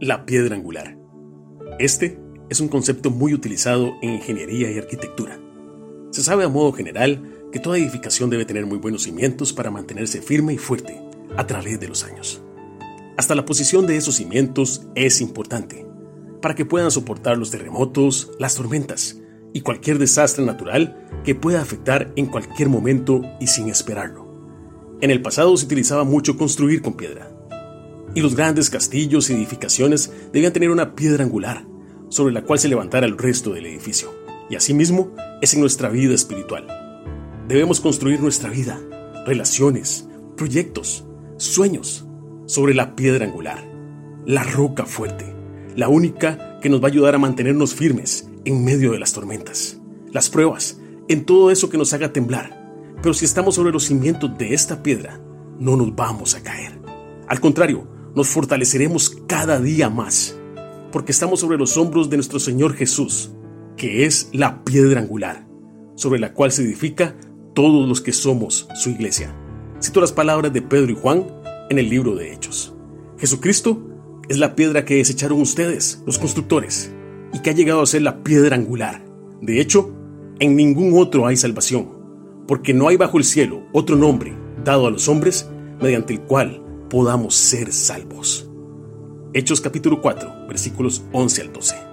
La piedra angular. Este es un concepto muy utilizado en ingeniería y arquitectura. Se sabe a modo general que toda edificación debe tener muy buenos cimientos para mantenerse firme y fuerte a través de los años. Hasta la posición de esos cimientos es importante para que puedan soportar los terremotos, las tormentas y cualquier desastre natural que pueda afectar en cualquier momento y sin esperarlo. En el pasado se utilizaba mucho construir con piedra, y los grandes castillos y edificaciones debían tener una piedra angular sobre la cual se levantara el resto del edificio. Y asimismo es en nuestra vida espiritual. Debemos construir nuestra vida, relaciones, proyectos, sueños sobre la piedra angular, la roca fuerte, la única que nos va a ayudar a mantenernos firmes en medio de las tormentas, las pruebas, en todo eso que nos haga temblar. Pero si estamos sobre los cimientos de esta piedra, no nos vamos a caer. Al contrario, nos fortaleceremos cada día más, porque estamos sobre los hombros de nuestro Señor Jesús, que es la piedra angular, sobre la cual se edifica todos los que somos su iglesia. Cito las palabras de Pedro y Juan en el libro de Hechos. Jesucristo es la piedra que desecharon ustedes, los constructores, y que ha llegado a ser la piedra angular. De hecho, en ningún otro hay salvación, porque no hay bajo el cielo otro nombre dado a los hombres mediante el cual podamos ser salvos. Hechos capítulo 4, versículos 11 al 12.